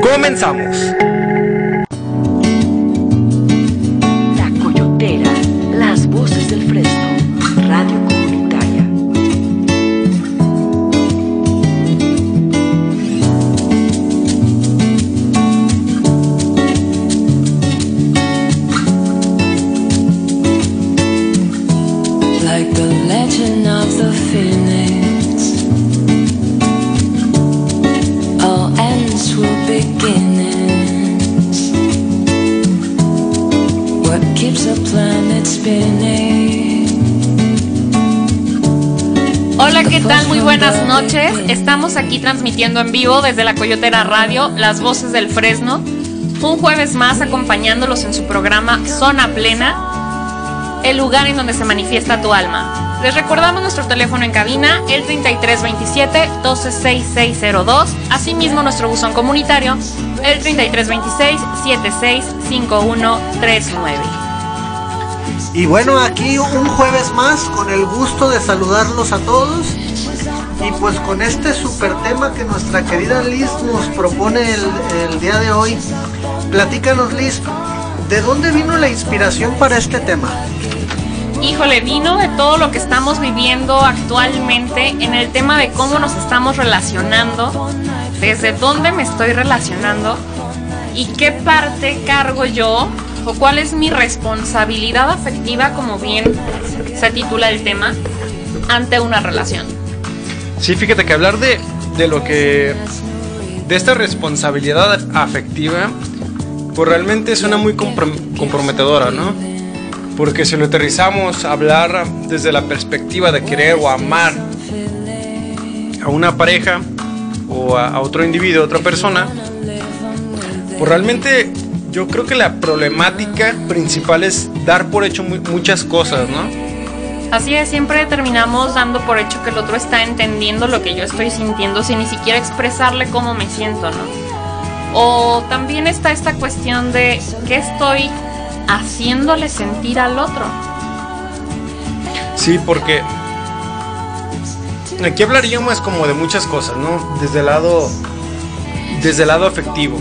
Comenzamos. Aquí transmitiendo en vivo desde la Coyotera Radio, Las Voces del Fresno. Un jueves más acompañándolos en su programa Zona Plena, el lugar en donde se manifiesta tu alma. Les recordamos nuestro teléfono en cabina, el 3327-126602. Asimismo, nuestro buzón comunitario, el 3326-765139. Y bueno, aquí un jueves más con el gusto de saludarlos a todos. Y pues con este super tema que nuestra querida Liz nos propone el, el día de hoy. Platícanos Liz, ¿de dónde vino la inspiración para este tema? Híjole, vino de todo lo que estamos viviendo actualmente en el tema de cómo nos estamos relacionando, desde dónde me estoy relacionando y qué parte cargo yo o cuál es mi responsabilidad afectiva, como bien se titula el tema, ante una relación. Sí, fíjate que hablar de, de lo que. de esta responsabilidad afectiva, pues realmente suena muy comprom- comprometedora, ¿no? Porque si lo aterrizamos a hablar desde la perspectiva de querer o amar a una pareja o a, otro individuo, a otra persona, pues realmente yo creo que la problemática principal es dar por hecho mu- muchas cosas, ¿no? Así es, siempre terminamos dando por hecho que el otro está entendiendo lo que yo estoy sintiendo sin ni siquiera expresarle cómo me siento, ¿no? O también está esta cuestión de qué estoy haciéndole sentir al otro. Sí, porque aquí hablaríamos como de muchas cosas, ¿no? Desde el lado, desde el lado afectivo.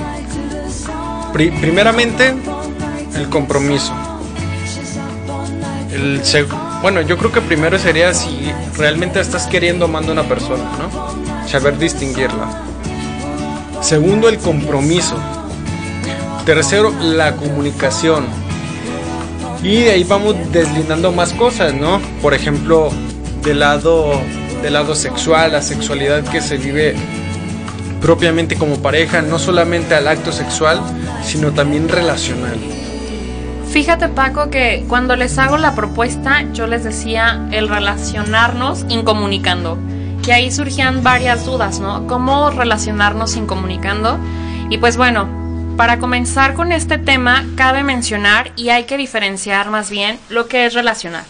Pri- primeramente, el compromiso. El seg- bueno, yo creo que primero sería si realmente estás queriendo amando a una persona, ¿no? Saber distinguirla. Segundo, el compromiso. Tercero, la comunicación. Y de ahí vamos deslindando más cosas, ¿no? Por ejemplo, del lado, del lado sexual, la sexualidad que se vive propiamente como pareja, no solamente al acto sexual, sino también relacional. Fíjate Paco que cuando les hago la propuesta yo les decía el relacionarnos incomunicando. Y ahí surgían varias dudas, ¿no? ¿Cómo relacionarnos incomunicando? Y pues bueno, para comenzar con este tema cabe mencionar y hay que diferenciar más bien lo que es relacionar.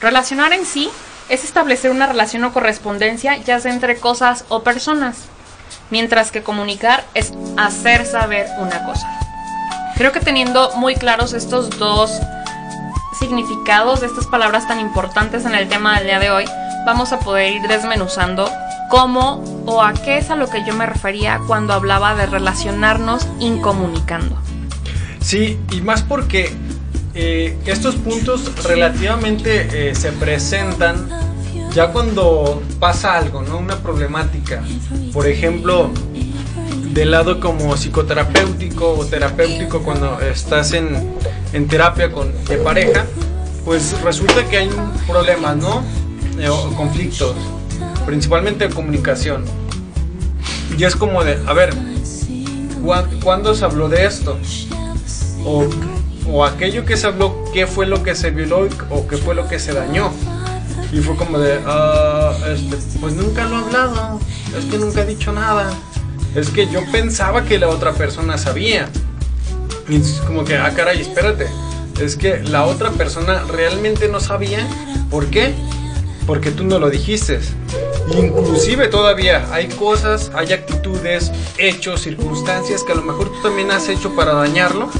Relacionar en sí es establecer una relación o correspondencia ya sea entre cosas o personas, mientras que comunicar es hacer saber una cosa. Creo que teniendo muy claros estos dos significados estas palabras tan importantes en el tema del día de hoy, vamos a poder ir desmenuzando cómo o a qué es a lo que yo me refería cuando hablaba de relacionarnos incomunicando. Sí, y más porque eh, estos puntos relativamente eh, se presentan ya cuando pasa algo, ¿no? Una problemática. Por ejemplo, del lado como psicoterapéutico o terapéutico cuando estás en, en terapia con, de pareja, pues resulta que hay problemas, ¿no? Eh, conflictos, principalmente comunicación. Y es como de, a ver, ¿cuán- ¿cuándo se habló de esto? O, o aquello que se habló, ¿qué fue lo que se violó o qué fue lo que se dañó? Y fue como de, "Ah, este, pues nunca lo he hablado, es que nunca he dicho nada. Es que yo pensaba que la otra persona sabía. Y es como que, ah, caray, espérate. Es que la otra persona realmente no sabía. ¿Por qué? Porque tú no lo dijiste. Inclusive todavía hay cosas, hay actitudes, hechos, circunstancias que a lo mejor tú también has hecho para dañarlo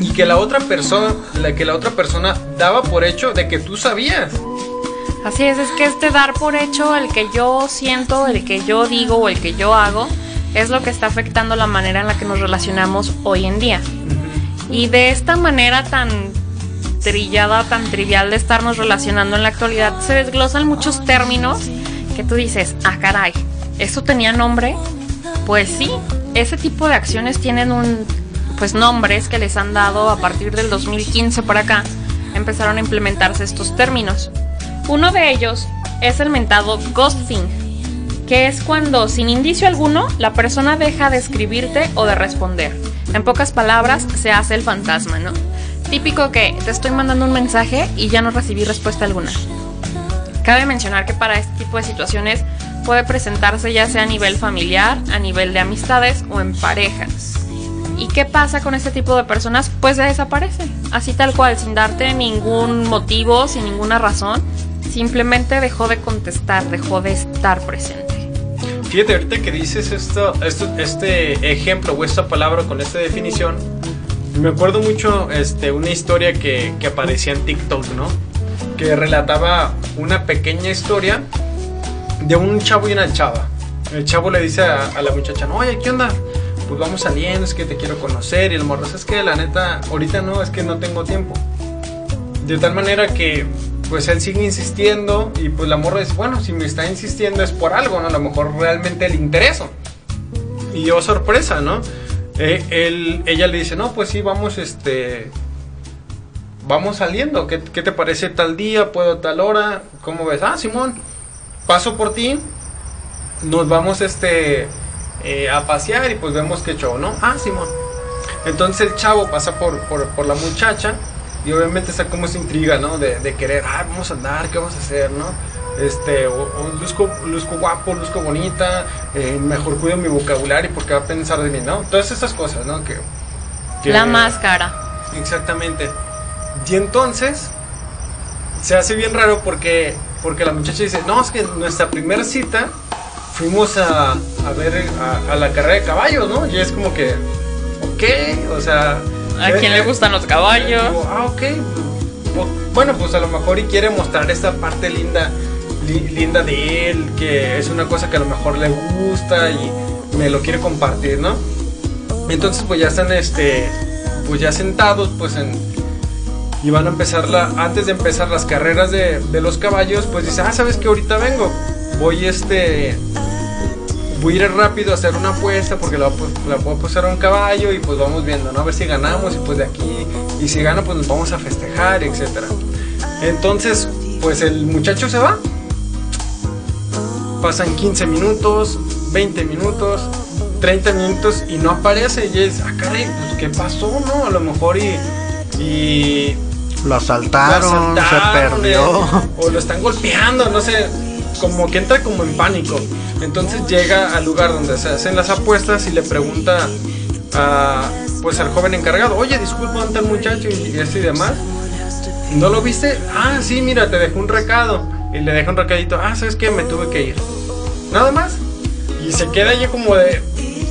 y que la otra persona, la que la otra persona daba por hecho de que tú sabías. Así es, es que este dar por hecho el que yo siento, el que yo digo o el que yo hago es lo que está afectando la manera en la que nos relacionamos hoy en día. Y de esta manera tan trillada, tan trivial de estarnos relacionando en la actualidad, se desglosan muchos términos que tú dices, ah, caray, ¿eso tenía nombre? Pues sí, ese tipo de acciones tienen un, pues nombres que les han dado a partir del 2015 para acá, empezaron a implementarse estos términos. Uno de ellos es el mentado ghosting, que es cuando sin indicio alguno la persona deja de escribirte o de responder. En pocas palabras, se hace el fantasma, ¿no? Típico que te estoy mandando un mensaje y ya no recibí respuesta alguna. Cabe mencionar que para este tipo de situaciones puede presentarse ya sea a nivel familiar, a nivel de amistades o en pareja. ¿Y qué pasa con este tipo de personas? Pues desaparecen, así tal cual, sin darte ningún motivo, sin ninguna razón. Simplemente dejó de contestar, dejó de estar presente. Fíjate, ahorita que dices esto, esto, este ejemplo o esta palabra con esta definición, me acuerdo mucho este, una historia que, que aparecía en TikTok, ¿no? Que relataba una pequeña historia de un chavo y una chava. El chavo le dice a, a la muchacha, no, oye, ¿qué onda? Pues vamos saliendo, es que te quiero conocer. Y el morro, es que la neta, ahorita no, es que no tengo tiempo. De tal manera que, pues él sigue insistiendo y pues la morra dice, bueno, si me está insistiendo es por algo, ¿no? A lo mejor realmente le intereso. Y yo sorpresa, ¿no? Eh, él, ella le dice, no, pues sí, vamos, este, vamos saliendo. ¿Qué, te parece tal día? ¿Puedo tal hora? ¿Cómo ves? Ah, Simón, paso por ti. Nos vamos, este, eh, a pasear y pues vemos qué show, ¿no? Ah, Simón. Entonces el chavo pasa por, por, por la muchacha y obviamente está como esa intriga, ¿no? De, de querer, ah, vamos a andar, ¿qué vamos a hacer, no? Este, o, o luzco, luzco guapo, luzco bonita, eh, mejor cuido mi vocabulario porque va a pensar de mí, ¿no? Todas esas cosas, ¿no? Que, que- La máscara. Exactamente. Y entonces se hace bien raro porque, porque la muchacha dice, no, es que nuestra primera cita fuimos a, a ver a, a la carrera de caballos, ¿no? Y es como que, ok, o sea... ¿A quién le gustan los caballos? Ah, ok. Bu- Bueno, pues a lo mejor y quiere mostrar esta parte linda, li- linda de él, que es una cosa que a lo mejor le gusta y me lo quiere compartir, ¿no? Entonces pues ya están, este, pues ya sentados, pues en, y van a empezar la, antes de empezar las carreras de, de los caballos, pues dice, ah, sabes que ahorita vengo, voy este, voy a ir rápido a hacer una apuesta porque la, la puedo pasar a un caballo y pues vamos viendo, ¿no? A ver si ganamos y pues de aquí, y si gana pues nos vamos a festejar, etcétera. Entonces, pues el muchacho se va. Pasan 15 minutos, 20 minutos, 30 minutos y no aparece. Y es, ah, caray, pues qué pasó, ¿no? A lo mejor y. y Lo lo asaltaron, asaltaron, se perdió. eh, o lo están golpeando, no sé, como que entra como en pánico. Entonces llega al lugar donde se hacen las apuestas y le pregunta a, pues al joven encargado, oye, disculpa, ¿dónde está el muchacho? Y esto y demás. ¿No lo viste? Ah, sí, mira, te dejó un recado. Y le deja un recadito, ah, ¿sabes qué? Me tuve que ir. Nada más. Y se queda allí como de,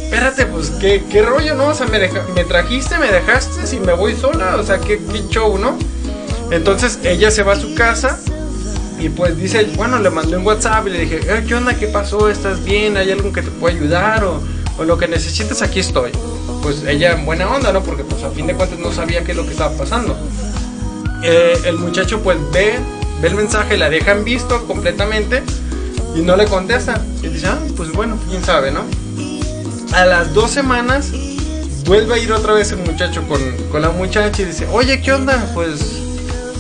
espérate, pues, ¿qué, qué rollo, no? O sea, me, deja- me trajiste, me dejaste, si me voy sola, o sea, ¿qué, qué show, ¿no? Entonces ella se va a su casa y pues dice, bueno, le mandé un WhatsApp y le dije, "Eh, ¿qué onda? ¿Qué pasó? ¿Estás bien? ¿Hay algo que te pueda ayudar? O, o lo que necesites, aquí estoy. Pues ella en buena onda, ¿no? Porque pues a fin de cuentas no sabía qué es lo que estaba pasando. Eh, el muchacho pues ve, ve el mensaje, la deja en visto completamente y no le contesta. Y dice, ah, pues bueno, quién sabe, ¿no? A las dos semanas vuelve a ir otra vez el muchacho con, con la muchacha y dice, oye, ¿qué onda? Pues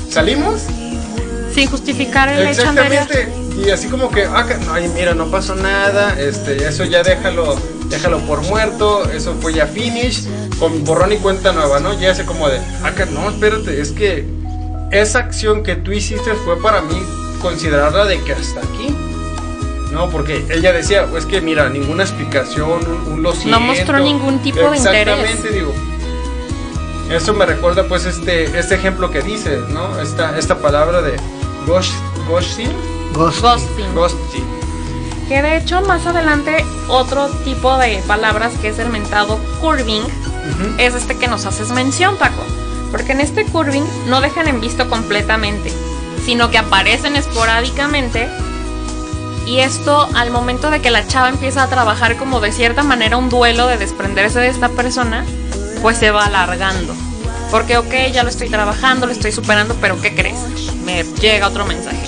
salimos. Sin justificar el hecho. Exactamente. Y así como que, ah, ay, mira, no pasó nada, este, eso ya déjalo, déjalo por muerto, eso fue ya finish, con borrón y cuenta nueva, ¿no? Ya hace como de, ah, que no, espérate, es que esa acción que tú hiciste fue para mí considerarla de que hasta aquí. No, porque ella decía, es que mira, ninguna explicación, un, un lo siento. mostró ningún tipo de interés. Exactamente, digo. Eso me recuerda pues este, este ejemplo que dices, ¿no? Esta, esta palabra de ghost, ghosting. Ghost. Ghosting. Ghosting. Que de hecho más adelante otro tipo de palabras que es el mentado curving es este que nos haces mención, Paco. Porque en este curving no dejan en visto completamente, sino que aparecen esporádicamente Y esto al momento de que la chava empieza a trabajar como de cierta manera un duelo de desprenderse de esta persona, pues se va alargando. Porque, ok, ya lo estoy trabajando, lo estoy superando, pero ¿qué crees? Me llega otro mensaje.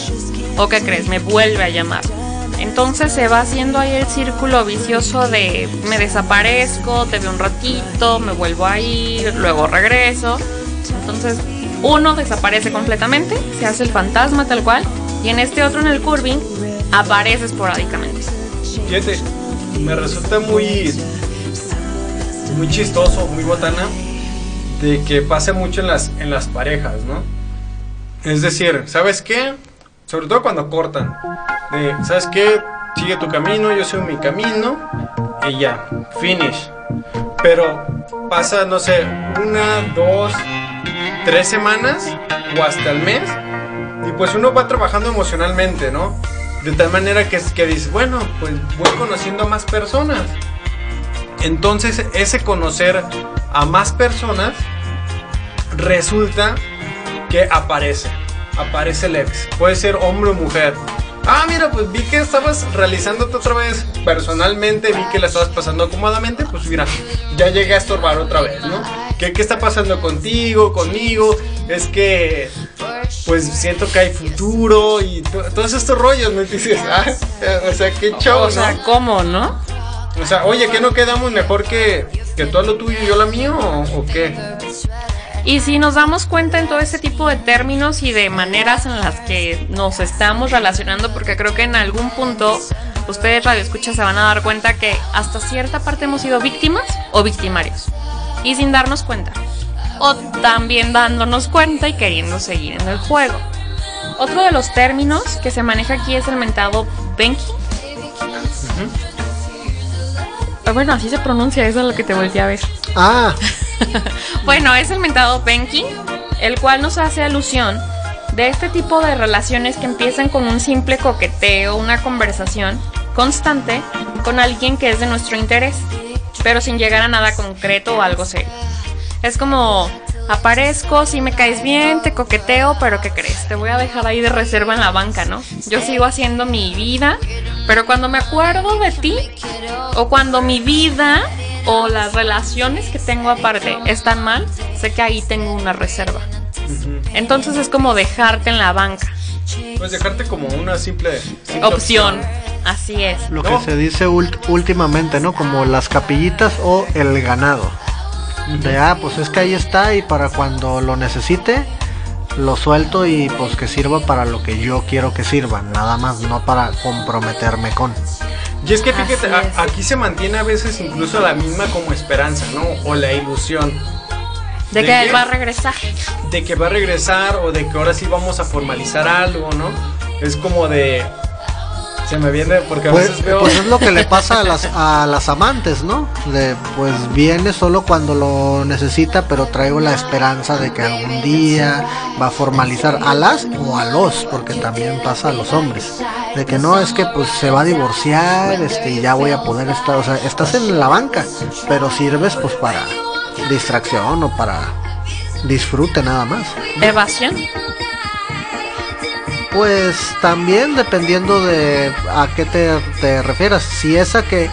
¿O qué crees? Me vuelve a llamar. Entonces se va haciendo ahí el círculo vicioso de me desaparezco, te veo un ratito, me vuelvo a ir, luego regreso. Entonces uno desaparece completamente, se hace el fantasma tal cual, y en este otro en el curving aparece esporádicamente. Fíjate, me resulta muy, muy chistoso, muy botana, de que pase mucho en las, en las parejas, ¿no? Es decir, ¿sabes qué? Sobre todo cuando cortan. ¿sabes qué? Sigue tu camino, yo sigo mi camino, y ya, finish. Pero pasa, no sé, una, dos, tres semanas o hasta el mes, y pues uno va trabajando emocionalmente, ¿no? De tal manera que, que dices, bueno, pues voy conociendo a más personas. Entonces, ese conocer a más personas resulta que aparece. Aparece el ex. Puede ser hombre o mujer. Ah, mira, pues vi que estabas realizándote otra vez personalmente, vi que la estabas pasando acomodamente, pues mira, ya llegué a estorbar otra vez, ¿no? ¿Qué, qué está pasando contigo, conmigo? Es que, pues siento que hay futuro y to- todos estos rollos, ¿no? Y dices, ah, o sea, qué show, O sea, ¿no? ¿cómo, no? O sea, oye, ¿qué no quedamos mejor que, que tú a lo tuyo y yo a lo mío o, o qué? Y si nos damos cuenta en todo este tipo de términos y de maneras en las que nos estamos relacionando, porque creo que en algún punto ustedes radioescuchas se van a dar cuenta que hasta cierta parte hemos sido víctimas o victimarios. Y sin darnos cuenta. O también dándonos cuenta y queriendo seguir en el juego. Otro de los términos que se maneja aquí es el mentado Benki. Ah, Bueno, así se pronuncia, eso es lo que te volteé a ver. Ah, Bueno, es el mentado banking, el cual nos hace alusión de este tipo de relaciones que empiezan con un simple coqueteo, una conversación constante con alguien que es de nuestro interés, pero sin llegar a nada concreto o algo serio. Es como aparezco, si me caes bien, te coqueteo, pero ¿qué crees? Te voy a dejar ahí de reserva en la banca, ¿no? Yo sigo haciendo mi vida, pero cuando me acuerdo de ti o cuando mi vida o las relaciones que tengo aparte están mal, sé que ahí tengo una reserva. Entonces es como dejarte en la banca. Pues dejarte como una simple, simple Opción. Así es. lo No. que se dice ult- últimamente, ¿no? Como las capillitas o el ganado. De, ah, pues es que ahí está y para cuando lo necesite, lo suelto y pues que sirva para lo que yo quiero que sirva, nada más, no para comprometerme con. Y es que fíjate, Así es. a- aquí se mantiene a veces incluso la misma como esperanza, ¿no? O la ilusión De ¿De que él va a regresar. de que va a regresar o de que ahora sí vamos a formalizar algo, ¿no? Es como de... Se me viene porque a Pues, veces veo... pues es lo que le pasa a las, a las amantes, ¿no? De, pues viene solo cuando lo necesita, pero traigo la esperanza de que algún día va a formalizar a las o a los, porque también pasa a los hombres. De que no, es que pues se va a divorciar, este, y ya voy a poder estar, o sea, estás en la banca, pero sirves pues para distracción o para disfrute nada más. Evasión. Pues también dependiendo de a qué te, te refieras. Si es a que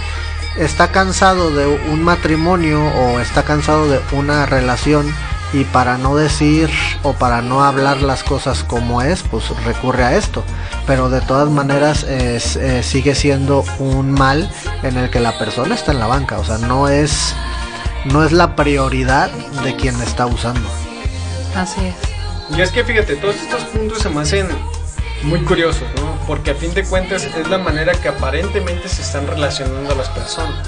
está cansado de un matrimonio o está cansado de una relación y para no decir o para no hablar las cosas como es, pues recurre a esto. Pero de todas maneras es, eh, sigue siendo un mal en el que la persona está en la banca. O sea, no es, no es la prioridad de quien está usando. Así es. Y es que fíjate, todos estos puntos se me hacen muy curiosos, ¿no? Porque a fin de cuentas es la manera que aparentemente se están relacionando las personas.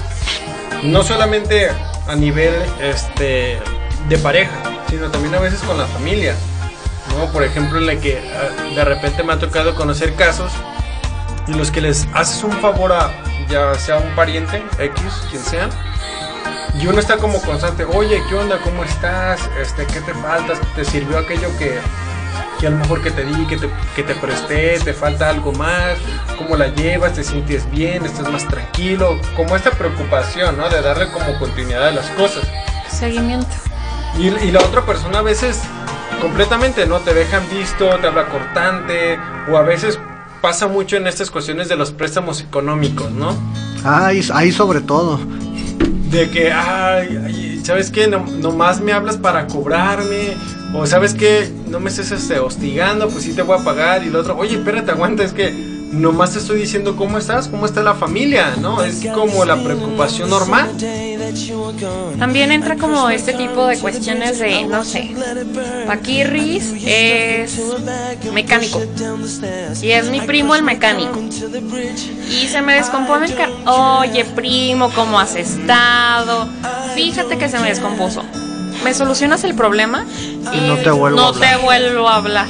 No solamente a nivel este, de pareja, sino también a veces con la familia. ¿no? Por ejemplo, en la que ah, de repente me ha tocado conocer casos en los que les haces un favor a ya sea un pariente, X, quien sea, y uno está como constante, oye, ¿qué onda? ¿Cómo estás? Este, ¿Qué te falta? ¿Te sirvió aquello que, que a lo mejor que te di, que te, que te presté? ¿Te falta algo más? ¿Cómo la llevas? ¿Te sientes bien? ¿Estás más tranquilo? Como esta preocupación, ¿no? De darle como continuidad a las cosas. Seguimiento. Y, y la otra persona a veces completamente no te dejan visto, te habla cortante, o a veces pasa mucho en estas cuestiones de los préstamos económicos, ¿no? Ahí, ahí sobre todo. De que, ay, ay, ¿sabes qué? No, nomás me hablas para cobrarme. O ¿sabes qué? No me estés este, hostigando, pues sí te voy a pagar. Y el otro, oye, espérate, aguanta, es que nomás te estoy diciendo cómo estás, cómo está la familia, ¿no? Es como la preocupación normal. También entra como este tipo de cuestiones de, no sé, Paquirris es mecánico y es mi primo el mecánico y se me descompone el carro. Oye, primo, ¿cómo has estado? Fíjate que se me descompuso. ¿Me solucionas el problema? Y no te vuelvo a no hablar. te vuelvo a hablar.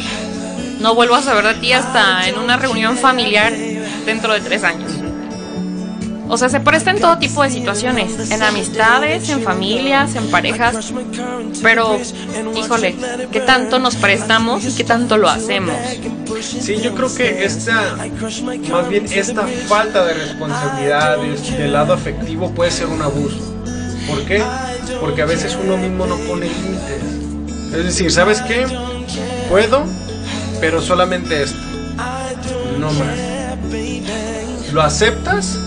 No vuelvo a saber de ti hasta en una reunión familiar dentro de tres años. O sea, se presta en todo tipo de situaciones, en amistades, en familias, en parejas, pero, híjole, ¿qué tanto nos prestamos y qué tanto lo hacemos? Sí, yo creo que esta, más bien esta falta de responsabilidades del lado afectivo puede ser un abuso. ¿Por qué? Porque a veces uno mismo no pone límites. Es decir, ¿sabes qué? Puedo, pero solamente esto. No más. ¿Lo aceptas?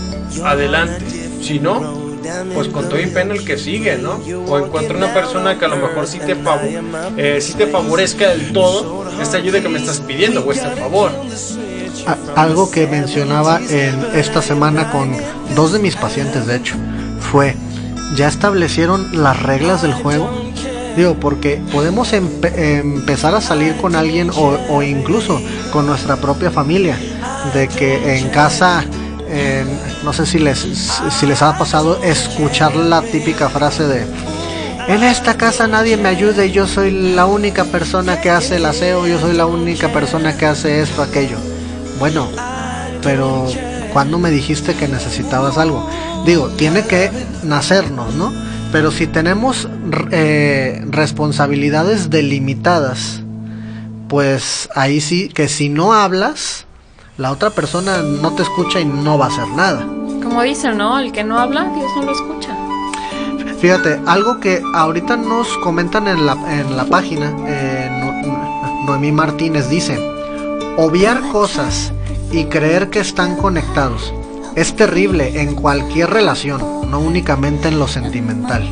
Adelante. Si no, pues con todo y pena el que sigue, ¿no? O encuentra una persona que a lo mejor sí te, fav- eh, sí te favorezca del todo esta ayuda que me estás pidiendo o este favor. Algo que mencionaba en esta semana con dos de mis pacientes, de hecho, fue, ¿ya establecieron las reglas del juego? Digo, porque podemos empe- empezar a salir con alguien o, incluso con nuestra propia familia, de que en casa, no sé si les, si les ha pasado escuchar la típica frase de, en esta casa nadie me ayuda y yo soy la única persona que hace el aseo, yo soy la única persona que hace esto, aquello. Bueno, pero cuando me dijiste que necesitabas algo? Digo, tiene que nacernos, ¿no? Pero si tenemos eh, responsabilidades delimitadas, pues ahí sí, que si no hablas, la otra persona no te escucha y no va a hacer nada. Como dicen, ¿no? El que no habla, Dios no lo escucha. Fíjate, algo que ahorita nos comentan en la, en la página, eh, No- Noemí Martínez dice, obviar cosas y creer que están conectados es terrible en cualquier relación, no únicamente en lo sentimental.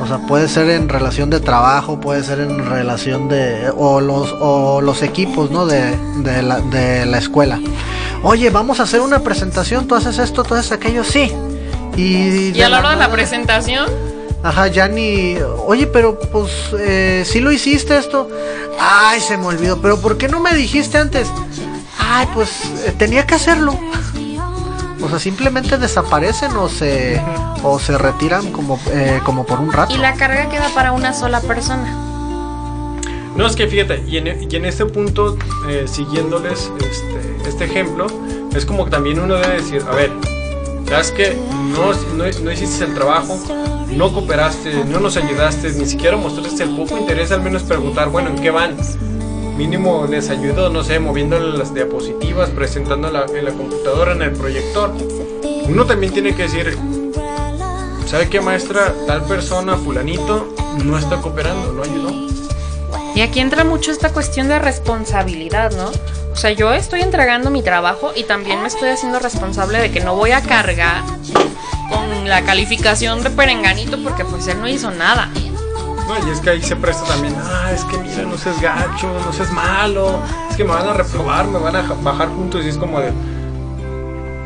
O sea, puede ser en relación de trabajo, puede ser en relación de... o los, o los equipos, ¿no? De, de, la, de la escuela. Oye, vamos a hacer una presentación, tú haces esto, tú haces aquello, sí. Y, Y a la hora de la presentación, Ajá, ya ni. Oye, pero pues eh, sí lo hiciste esto. Ay, se me olvidó. Pero ¿por qué no me dijiste antes? Ay, pues eh, tenía que hacerlo. O sea, simplemente desaparecen o se o se retiran como eh, como por un rato. y la carga queda para una sola persona. No, es que fíjate, y en, y en este punto, eh, siguiéndoles este, este ejemplo, es como que también uno debe decir, a ver, ¿sabes que no, no, no hiciste el trabajo, no cooperaste, no nos ayudaste, ni siquiera mostraste el poco interés, al menos preguntar, bueno, ¿en qué van? Mínimo les ayudo, no sé, moviéndole las diapositivas, presentando la, en la computadora, en el proyector. Uno también tiene que decir, ¿sabe qué maestra? Tal persona, fulanito, no está cooperando, no ayudó. Y aquí entra mucho esta cuestión de responsabilidad, ¿no? O sea, yo estoy entregando mi trabajo y también me estoy haciendo responsable de que no voy a cargar con la calificación de perenganito porque pues él no hizo nada. No, y es que ahí se presta también, ah, es que mira, no seas gacho, no seas malo, es que me van a reprobar, me van a ja- bajar juntos y es como de,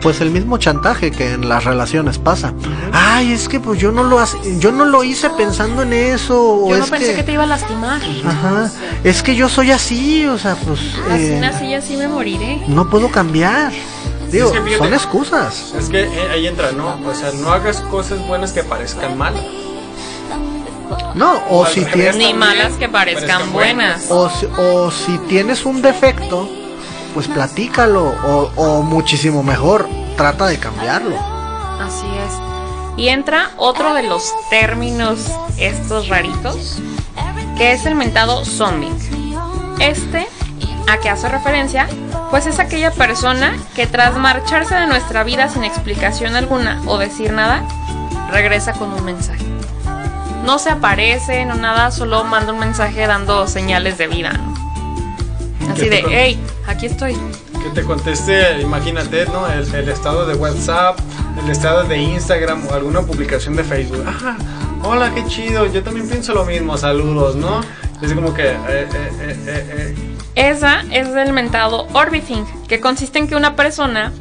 Pues el mismo chantaje que en las relaciones pasa. Ay, es que pues yo no lo hace- yo no lo hice pensando en eso. o Yo no es pensé que... te iba a lastimar. Ajá. Es que yo soy así, o sea, pues. Así eh, nací y así me moriré. no puedo cambiar. Digo, Es que fíjate. son excusas. es que eh, ahí entra, ¿no? O sea, no hagas cosas buenas que parezcan malas. No, o si tienes. Ni malas que parezcan parezcan buenas. O si, o si tienes un defecto, pues platícalo. O, o muchísimo mejor, trata de cambiarlo. Así es. Y entra otro de los términos estos raritos, que es el mentado zombie. Este, a que hace referencia, pues es aquella persona que tras marcharse de nuestra vida sin explicación alguna o decir nada, regresa con un mensaje. No se aparece, no nada, solo manda un mensaje dando señales de vida. ¿no? Así de, hey, aquí estoy. que te conteste, imagínate, ¿no? El, el estado de WhatsApp, el estado de Instagram o alguna publicación de Facebook. Ah, hola, qué chido, yo también pienso lo mismo, saludos, ¿no? Es como que... eh, eh, eh, eh, eh. Esa es el mentado orbiting, que consiste en que una persona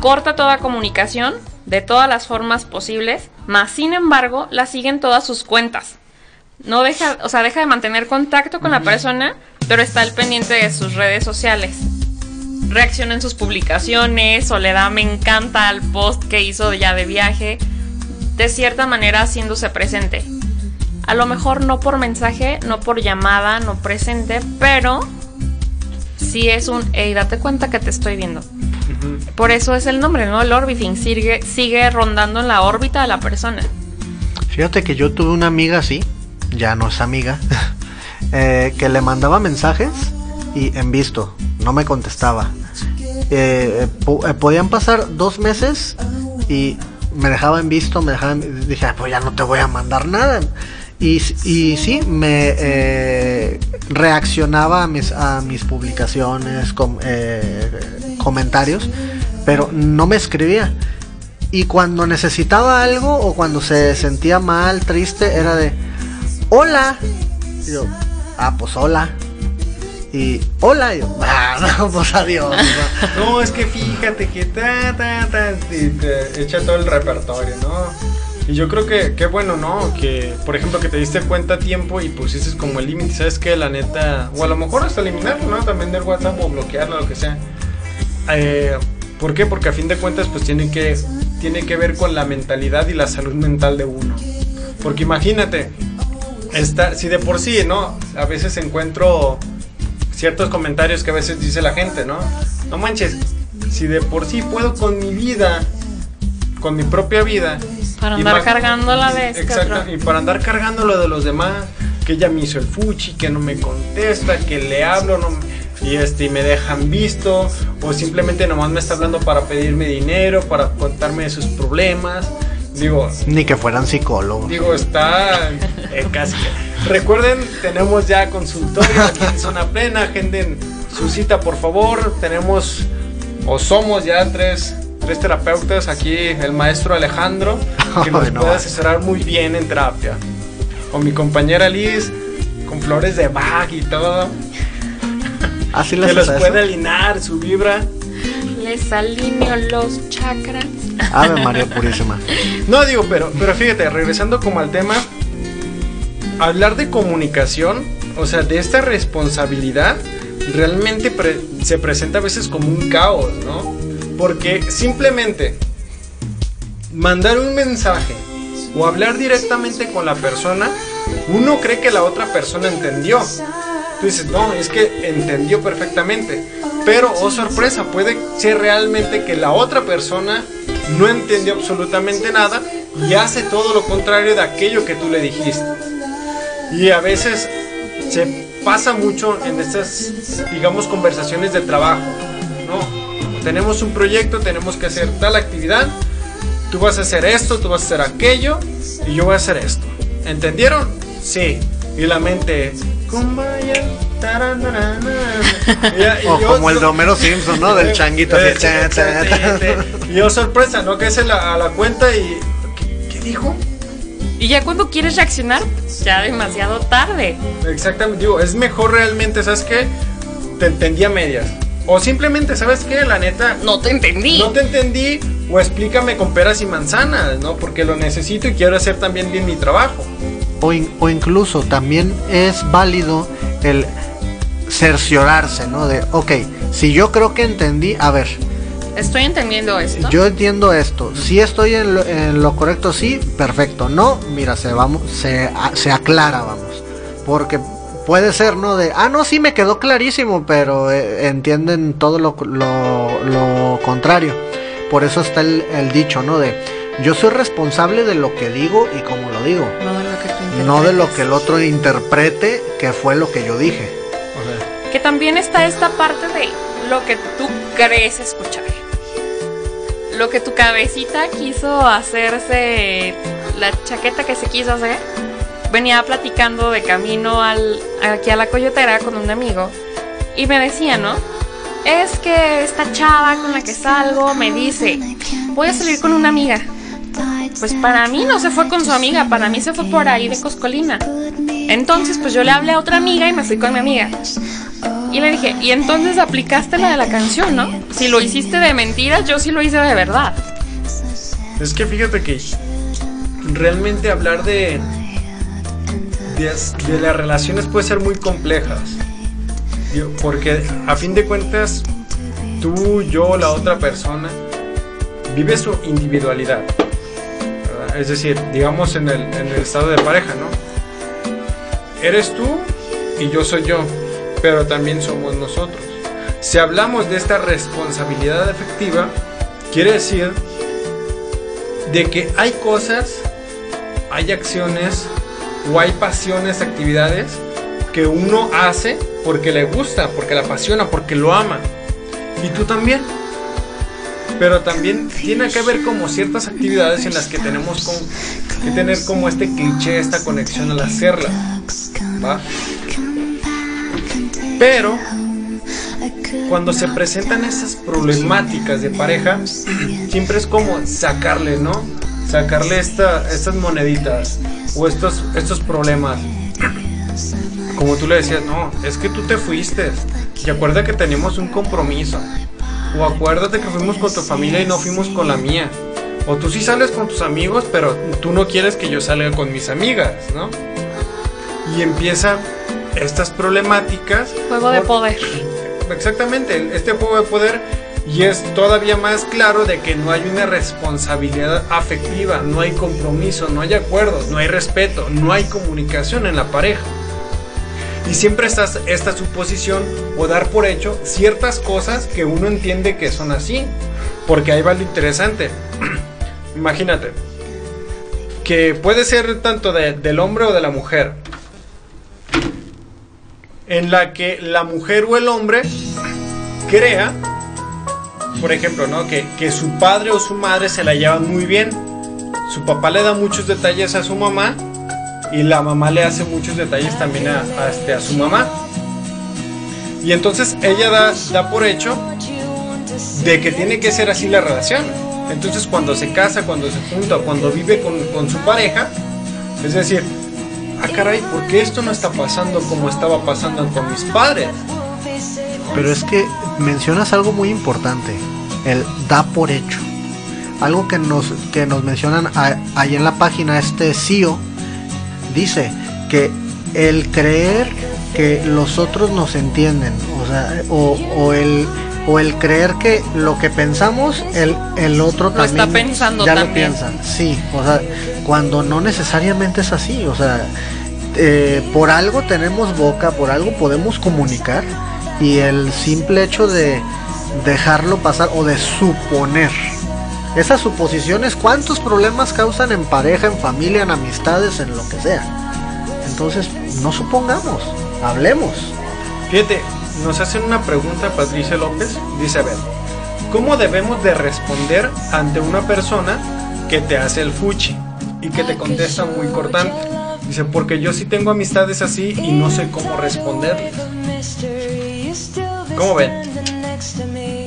corta toda comunicación de todas las formas posibles, más sin embargo la siguen todas sus cuentas. No deja, o sea, deja de mantener contacto con la persona, pero está al pendiente de sus redes sociales. Reacciona en sus publicaciones o le da me encanta al post que hizo ya de viaje, de cierta manera haciéndose presente. A lo mejor no por mensaje, no por llamada, no presente, pero sí es un, hey, date cuenta que te estoy viendo. Por eso es el nombre, ¿no? El orbiting sigue, sigue rondando en la órbita de la persona. Fíjate que yo tuve una amiga así, ya no es amiga, eh, que le mandaba mensajes y en visto, no me contestaba. Eh, eh, po- podían pasar dos meses y me dejaba en visto, me dejaba en- dije, "Ah, pues ya no te voy a mandar nada. Y, sí, me reaccionaba a mis, a mis publicaciones, com- comentarios, pero no me escribía. Y cuando necesitaba algo o cuando se sentía mal, triste, era de hola. Y yo, ah, pues hola. Y hola, y yo, ah, pues adiós. No, es que fíjate que ta, ta, ta, y te echa todo el repertorio, ¿no? Y yo creo que, qué bueno, ¿no? Que, por ejemplo, que te diste cuenta a tiempo y pusiste como el límite, ¿sabes qué? La neta, o a lo mejor hasta eliminarlo, ¿no? También del WhatsApp o bloquearlo, lo que sea. Eh, ¿Por qué? Porque a fin de cuentas, pues tiene que, tiene que ver con la mentalidad y la salud mental de uno. Porque imagínate, está, si de por sí, ¿no? A veces encuentro ciertos comentarios que a veces dice la gente, ¿no? No manches, si de por sí puedo con mi vida, con mi propia vida. Para andar cargando la vez. que Exacto, otro. y para andar cargando lo de los demás, que ella me hizo el fuchi, que no me contesta, que le hablo, no, y este, y me dejan visto, o simplemente nomás me está hablando para pedirme dinero, para contarme de sus problemas. Digo, Ni que fueran psicólogos. Digo, está eh, casi. Recuerden, tenemos ya consultorio aquí en Zona Plena. Agenden su cita, por favor. Tenemos, o somos ya tres, tres terapeutas. Aquí el maestro Alejandro, que nos no. puede asesorar muy bien en terapia. O mi compañera Liz, con flores de Bach y todo. Así Que los puede eso? alinear su vibra. Les alineo los chakras. Ave María Purísima. No digo, pero, pero fíjate, regresando como al tema, hablar de comunicación, o sea, de esta responsabilidad, realmente pre- se presenta a veces como un caos, ¿no? Porque simplemente mandar un mensaje o hablar directamente con la persona, uno cree que la otra persona entendió. Tú dices, no, es que entendió perfectamente. Pero, oh sorpresa, puede ser realmente que la otra persona no entendió absolutamente nada y hace todo lo contrario de aquello que tú le dijiste. Y a veces se pasa mucho en estas, digamos, conversaciones de trabajo, ¿no? Tenemos un proyecto, tenemos que hacer tal actividad, tú vas a hacer esto, tú vas a hacer aquello y yo voy a hacer esto. ¿Entendieron? Sí. Y la mente, "Kumbaya, taranana". Y ya- y O yo- como el de Homero Simpson, ¿no? Del changuito así. cha, cha, cha. Y yo sorpresa, ¿no? Que es la, a la cuenta y... ¿Qué, qué dijo? Y ya cuando quieres reaccionar, ya demasiado tarde. Exactamente, digo, es mejor realmente, ¿sabes qué? Te entendí a medias. O simplemente, ¿sabes qué? La neta, No te entendí. no te entendí o explícame con peras y manzanas, ¿no? Porque lo necesito y quiero hacer también bien mi trabajo. O, in- o incluso también es válido el cerciorarse, ¿no? De, ok, si yo creo que entendí, a ver, Estoy entendiendo esto. yo entiendo esto, si estoy en lo, en lo correcto, sí, perfecto, no, mira, se, vamos, se, a- se aclara, vamos, porque puede ser, ¿no? De, ah, no, sí, me quedó clarísimo, pero eh, entienden todo lo, lo, lo contrario. Por eso está el, el dicho, ¿no? De, yo soy responsable de lo que digo y cómo lo digo. No de lo que tú No de lo que el otro interprete que fue lo que yo dije. Que también está esta parte de lo que tú crees escuchar. Lo que tu cabecita quiso hacerse, la chaqueta que se quiso hacer. Venía platicando de camino al, aquí a la coyotera con un amigo y me decía, ¿no? es que esta chava con la que salgo me dice, voy a salir con una amiga. Pues para mí no se fue con su amiga, para mí se fue por ahí de Coscolina. Entonces, pues yo le hablé a otra amiga y me fui con mi amiga. Y le dije, y entonces aplicaste la de la canción, ¿no? Si lo hiciste de mentiras, yo sí lo hice de verdad. Es que fíjate que realmente hablar de, de, de las relaciones puede ser muy complejas. Porque a fin de cuentas, tú, yo, la otra persona, vive su individualidad. Es decir, digamos en el, en el estado de pareja, ¿no? Eres tú y yo soy yo, pero también somos nosotros. Si hablamos de esta responsabilidad efectiva, quiere decir de que hay cosas, hay acciones o hay pasiones, actividades que uno hace porque le gusta, porque le apasiona, porque lo ama. Y tú también. Pero también tiene que haber como ciertas actividades en las que tenemos con- que tener como este cliché, esta conexión al hacerla. ¿va? Pero cuando se presentan esas problemáticas de pareja, siempre es como sacarle, ¿no? Sacarle esta, estas moneditas o estos, estos problemas. Como tú le decías, no, es que tú te fuiste. Y acuerda que tenemos un compromiso. O acuérdate que fuimos con tu familia y no fuimos con la mía. O tú sí sales con tus amigos, pero tú no quieres que yo salga con mis amigas, ¿no? Y empieza estas problemáticas. Juego de poder. Exactamente, este juego de poder y es todavía más claro de que no hay una responsabilidad afectiva, no hay compromiso, no hay acuerdos, no hay respeto, no hay comunicación en la pareja. Y siempre está esta suposición o dar por hecho ciertas cosas que uno entiende que son así. Porque ahí va lo interesante. Imagínate. Que puede ser tanto de- del hombre o de la mujer en la que la mujer o el hombre crea, por ejemplo, ¿no? que, que su padre o su madre se la llevan muy bien. Su papá le da muchos detalles a su mamá y la mamá le hace muchos detalles también a, a este, a su mamá. Y entonces ella da, da por hecho de que tiene que ser así la relación. Entonces cuando se casa, cuando se junta, cuando vive con, con su pareja, es decir, ah caray, ¿por qué esto no está pasando como estaba pasando con mis padres? Pero es que mencionas algo muy importante, el da por hecho. Algo que nos, que nos mencionan a- ahí en la página, este CIO, dice que el creer que los otros nos entienden, o sea, o, o el o el creer que lo que pensamos el, el otro Lo está también pensando ya lo piensa. Sí o sea cuando no necesariamente es así o sea eh, por algo tenemos boca por algo podemos comunicar y el simple hecho de dejarlo pasar o de suponer esas suposiciones cuántos problemas causan en pareja en familia en amistades en lo que sea entonces no supongamos hablemos Fíjate, nos hacen una pregunta Patricia López. Dice, a ver, ¿cómo debemos de responder ante una persona que te hace el fuchi y que te contesta muy cortante? Dice, porque yo sí tengo amistades así y no sé cómo responder. ¿Cómo ven?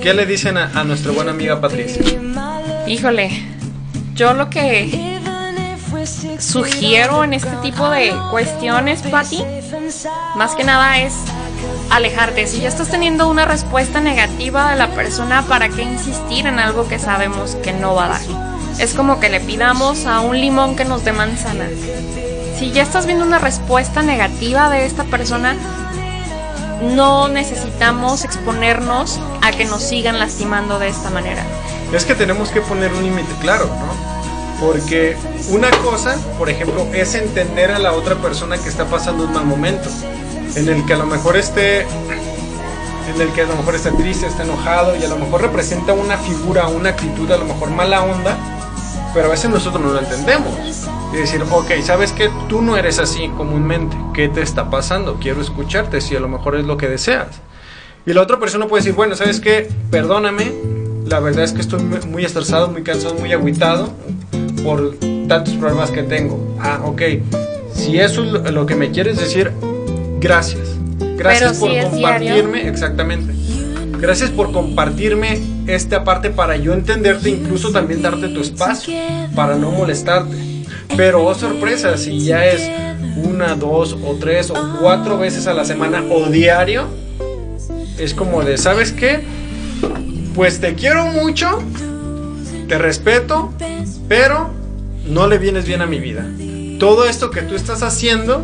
¿Qué le dicen a, a nuestra buena amiga Patricia? Híjole, yo lo que sugiero en este tipo de cuestiones, Patti, más que nada es alejarte. Si ya estás teniendo una respuesta negativa de la persona, ¿para qué insistir en algo que sabemos que no va a dar? Es como que le pidamos a un limón que nos dé manzana. Si ya estás viendo una respuesta negativa de esta persona, no necesitamos exponernos a que nos sigan lastimando de esta manera. Es que tenemos que poner un límite claro, ¿no? Porque una cosa, por ejemplo, es entender a la otra persona que está pasando un mal momento, en el que a lo mejor esté, en el que a lo mejor está triste, está enojado y a lo mejor representa una figura, una actitud a lo mejor mala onda, pero a veces nosotros no lo entendemos. Y decir, ok, sabes que tú no eres así comúnmente, ¿qué te está pasando? Quiero escucharte si a lo mejor es lo que deseas. Y la otra persona puede decir, bueno, ¿sabes qué? Perdóname, la verdad es que estoy muy- estresado, muy cansado, muy agüitado por tantos problemas que tengo. Ah, ok. Si eso es lo- que me quieres decir, gracias. Gracias Pero por si compartirme, exactamente. Gracias por compartirme esta parte para yo entenderte, incluso también darte tu espacio para no molestarte. Pero oh sorpresa, si ya es una, dos o tres o cuatro veces a la semana o diario, es como de, ¿sabes qué? Pues te quiero mucho, te respeto, pero no le vienes bien a mi vida. Todo esto que tú estás haciendo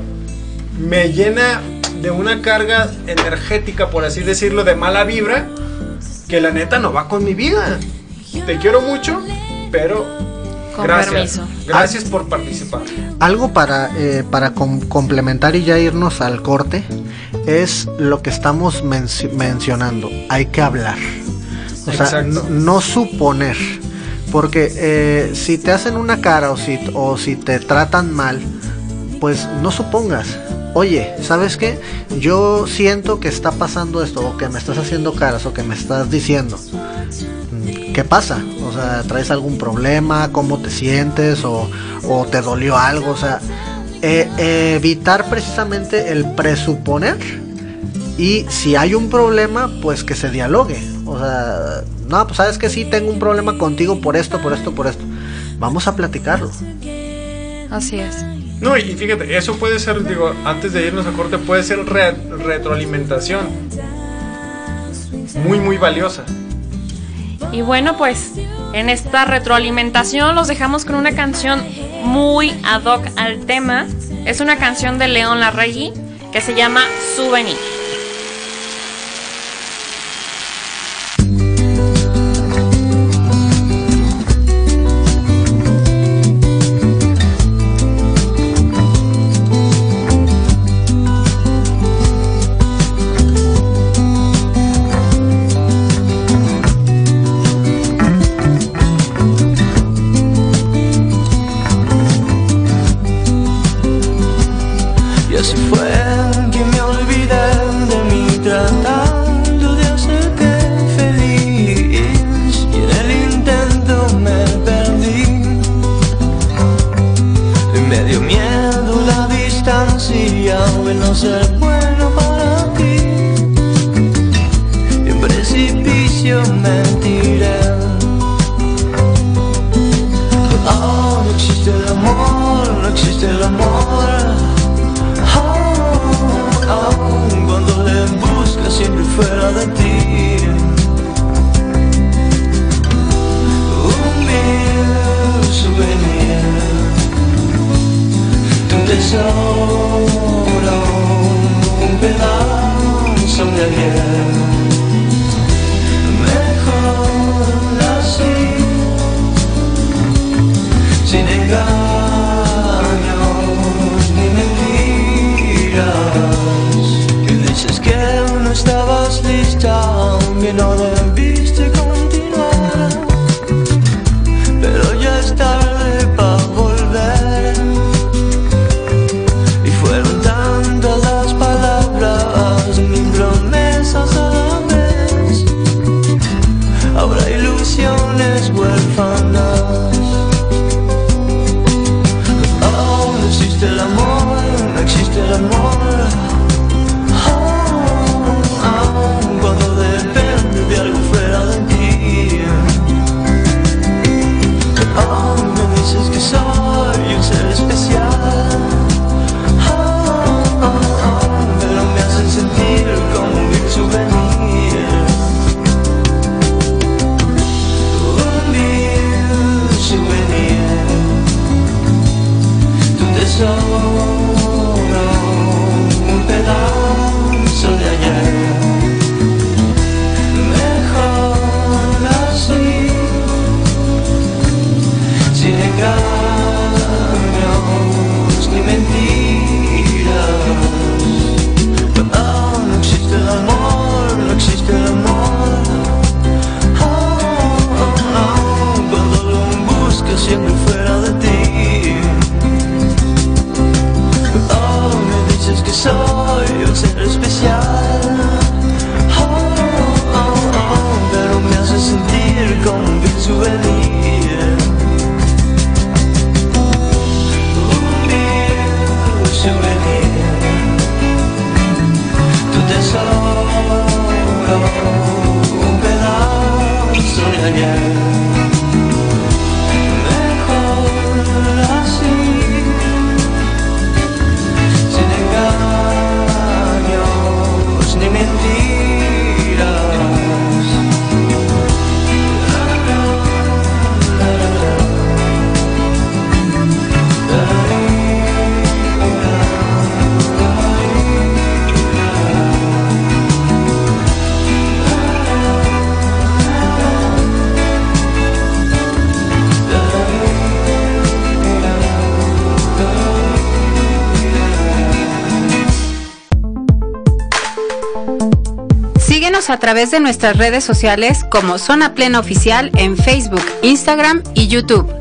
me llena de una carga energética, por así decirlo, de mala vibra, que la neta no va con mi vida. Te quiero mucho, pero Con gracias. permiso. Gracias por participar. Algo para, eh, para com- complementar y ya irnos al corte es lo que estamos menci- mencionando. Hay que hablar. O sea, no, no suponer. Porque eh, si te hacen una cara o si, o si te tratan mal, pues no supongas. Oye, ¿sabes qué? Yo siento que está pasando esto, o que me estás haciendo caras, o que me estás diciendo. Mm, ¿Qué pasa? O sea, ¿traes algún problema? ¿Cómo te sientes? ¿O, o te dolió algo? O sea, eh, evitar precisamente el presuponer y si hay un problema, pues que se dialogue. O sea, no, pues sabes que sí tengo un problema contigo por esto, por esto, por esto. Vamos a platicarlo. Así es. No, y fíjate, eso puede ser, digo, antes de irnos a corte, puede ser re- retroalimentación. Muy, muy valiosa. Y bueno, pues en esta retroalimentación los dejamos con una canción muy ad hoc al tema. Es una canción de León Larregui que se llama Souvenir. A través de nuestras redes sociales como Zona Plena Oficial en Facebook, Instagram y YouTube.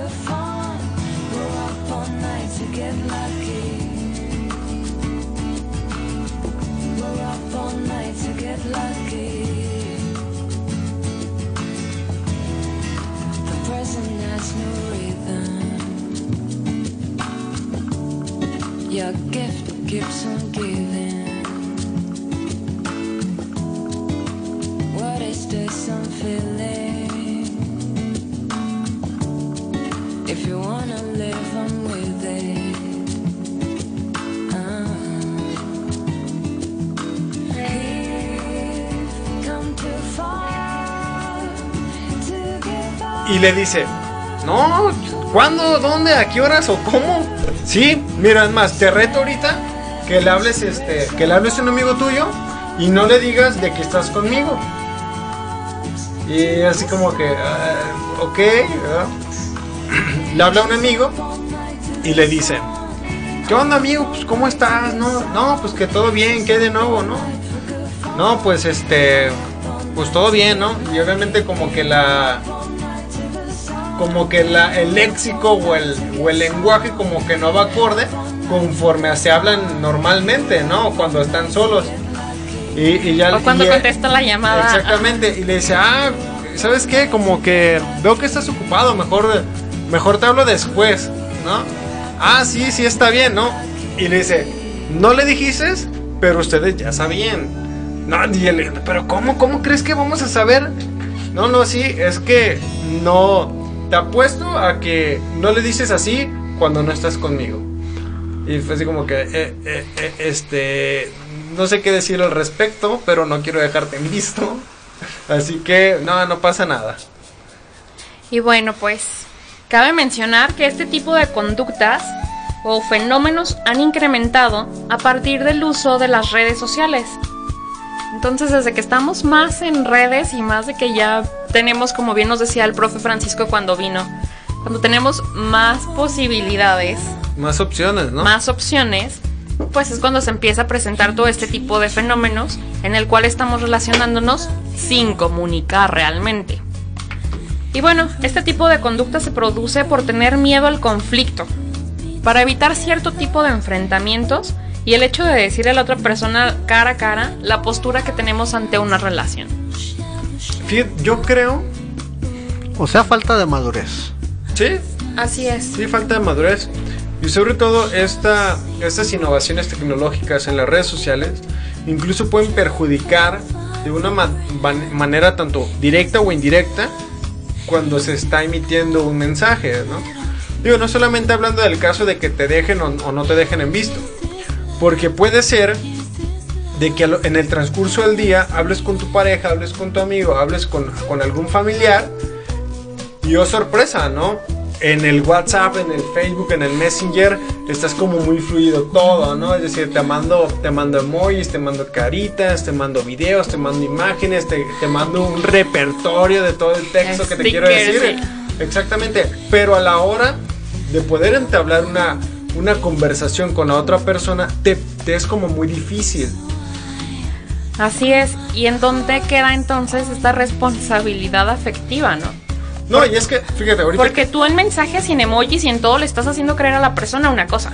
We're up all night to get lucky. We're up all night to get lucky. The present has no rhythm. Your gift keeps on giving. What is this I'm feeling? Y le dice, no, ¿cuándo? ¿Dónde? ¿A qué horas? ¿O cómo? Sí, mira, es más, te reto ahorita que le hables, este, que le hables a un amigo tuyo y no le digas de que estás conmigo. Y así como que, ah, ok, le habla a un amigo y le dice, ¿qué onda amigo? Pues ¿cómo estás? No, no, pues que todo bien, ¿qué de nuevo, no? No, pues este, pues todo bien, ¿no? Y obviamente como que la, como que la, el léxico o el, o el lenguaje como que no va acorde conforme se hablan normalmente, ¿no? Cuando están solos. Y, y ya, O cuando y- contesta la llamada. Exactamente, y le dice, ah, ¿sabes qué? Como que veo que estás ocupado, mejor, mejor te hablo después, ¿no? Ah, sí, sí, está bien, ¿no? Y le dice, no le dijiste, pero ustedes ya sabían. No, y él, pero ¿cómo, cómo crees que vamos a saber? No, no, sí, es que no, te apuesto a que no le dices así cuando no estás conmigo. Y fue así como que, eh, eh, eh, este, no sé qué decir al respecto, pero no quiero dejarte en visto. Así que, no, no pasa nada. Y bueno, pues cabe mencionar que este tipo de conductas o fenómenos han incrementado a partir del uso de las redes sociales. Entonces, desde que estamos más en redes y más de que ya tenemos, como bien nos decía el profe Francisco cuando vino, cuando tenemos más posibilidades, Más opciones, ¿no? más opciones, pues es cuando se empieza a presentar todo este tipo de fenómenos en el cual estamos relacionándonos sin comunicar realmente. Y bueno, este tipo de conducta se produce por tener miedo al conflicto, para evitar cierto tipo de enfrentamientos y el hecho de decirle a la otra persona cara a cara la postura que tenemos ante una relación. Yo creo, O sea, falta de madurez. sí, Así es. sí, falta de madurez. Y sobre todo, esta, estas innovaciones tecnológicas en las redes sociales incluso pueden perjudicar de una ma- man- manera tanto directa o indirecta cuando se está emitiendo un mensaje, ¿no? Digo, no solamente hablando del caso de que te dejen o, o no te dejen en visto, porque puede ser de que en el transcurso del día hables con tu pareja, hables con tu amigo, hables con, con algún familiar y oh sorpresa, ¿no? en el WhatsApp, en el Facebook, en el Messenger, estás como muy fluido todo, ¿no? Es decir, te mando, te mando emojis, te mando caritas, te mando videos, te mando imágenes, te, te mando un repertorio de todo el texto que te quiero decir. Exactamente, pero a la hora de poder entablar una, una conversación con la otra persona, te, te es como muy difícil. Así es. ¿Y en dónde queda entonces esta responsabilidad afectiva, no? No, y es que, fíjate, ahorita... Porque tú en mensajes y en emojis y en todo le estás haciendo creer a la persona una cosa.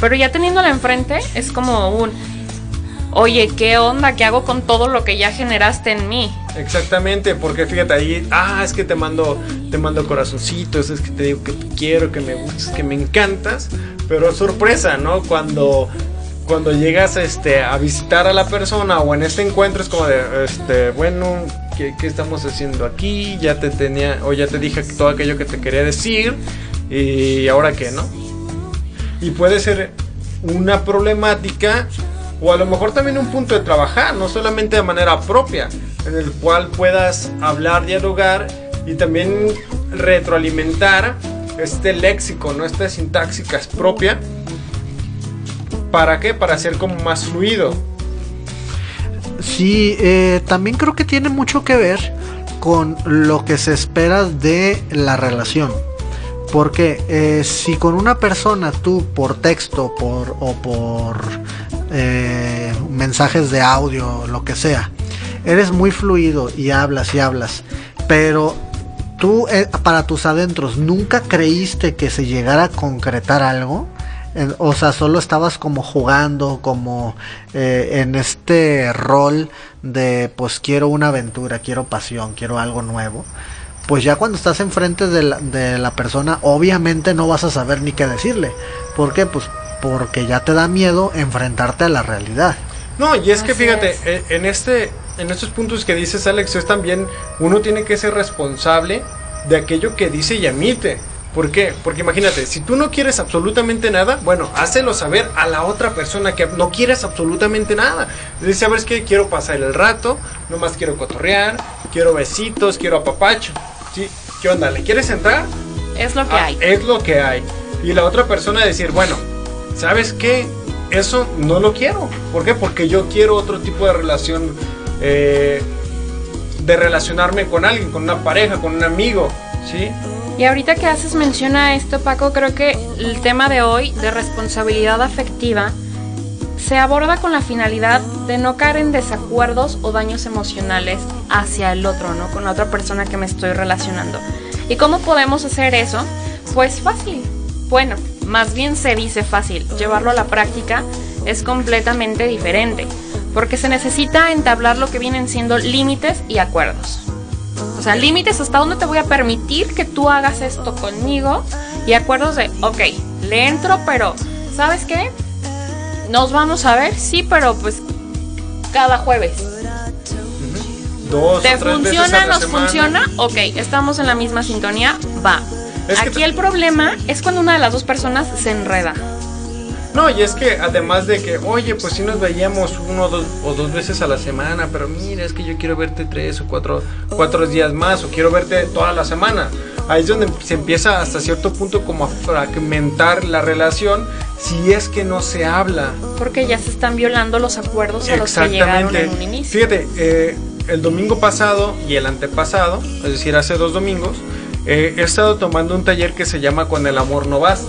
Pero ya teniéndola enfrente es como un, oye, ¿qué onda? ¿Qué hago con todo lo que ya generaste en mí? Exactamente, porque fíjate ahí, ah, es que te mando, te mando corazoncitos, es que te digo que te quiero, que me gustas, que me encantas, pero sorpresa, ¿no? Cuando, cuando llegas este, a visitar a la persona o en este encuentro es como de, este, bueno, ¿qué, qué estamos haciendo aquí? Ya te tenía, o ya te dije todo aquello que te quería decir, y ahora qué, ¿no? Y puede ser una problemática o a lo mejor también un punto de trabajar, no solamente de manera propia, en el cual puedas hablar, dialogar y también retroalimentar este léxico, ¿no? Esta sintáxica es propia. ¿Para qué? Para ser como más fluido. Sí, eh, también creo que tiene mucho que ver con lo que se espera de la relación. Porque eh, si con una persona tú por texto por, o por eh, mensajes de audio, lo que sea, eres muy fluido y hablas y hablas, pero tú eh, para tus adentros nunca creíste que se llegara a concretar algo, o sea, solo estabas como jugando, como eh, en este rol de pues quiero una aventura, quiero pasión, quiero algo nuevo. Pues ya cuando estás enfrente de la, de la persona, obviamente no vas a saber ni qué decirle. ¿Por qué? Pues porque ya te da miedo enfrentarte a la realidad. No, y es que Así fíjate, es. eh, en este en estos puntos que dices Alex, es también uno tiene que ser responsable de aquello que dice y emite. ¿Por qué? Porque imagínate, si tú no quieres absolutamente nada, bueno, hácelo saber a la otra persona que no quieres absolutamente nada. Dice, ¿sabes qué? Quiero pasar el rato, nomás quiero cotorrear, quiero besitos, quiero apapacho. ¿Sí? ¿Qué onda? ¿Le quieres entrar? Es lo que Ah, hay. Es lo que hay. Y la otra persona decir, bueno, ¿sabes qué? Eso no lo quiero. ¿Por qué? Porque yo quiero otro tipo de relación, eh, de relacionarme con alguien, con una pareja, con un amigo, ¿sí? Y ahorita que haces mención a esto, Paco, creo que el tema de hoy de responsabilidad afectiva se aborda con la finalidad de no caer en desacuerdos o daños emocionales hacia el otro, ¿no? Con la otra persona que me estoy relacionando. ¿Y cómo podemos hacer eso? Pues fácil. Bueno, más bien se dice fácil. Llevarlo a la práctica es completamente diferente, porque se necesita entablar lo que vienen siendo límites y acuerdos. O sea, límites hasta dónde te voy a permitir que tú hagas esto conmigo y acuerdos de, ok, le entro, pero ¿sabes qué? Nos vamos a ver, sí, pero pues cada jueves. Dos o ¿Te tres veces a funciona? la ¿Nos semana. funciona? Ok, estamos en la misma sintonía, va. Es Aquí el problema es cuando una de las dos personas se enreda. No, y es que además de que, oye, pues si nos veíamos uno o dos, o dos veces a la semana, pero mira, es que yo quiero verte tres o cuatro, cuatro días más, o quiero verte toda la semana. Ahí es donde se empieza hasta cierto punto como a fragmentar la relación si es que no se habla. Porque ya se están violando los acuerdos a los que llegaron en un inicio. Fíjate, eh, el domingo pasado y el antepasado, es decir, hace dos domingos, eh, he estado tomando un taller que se llama Con el amor no basta.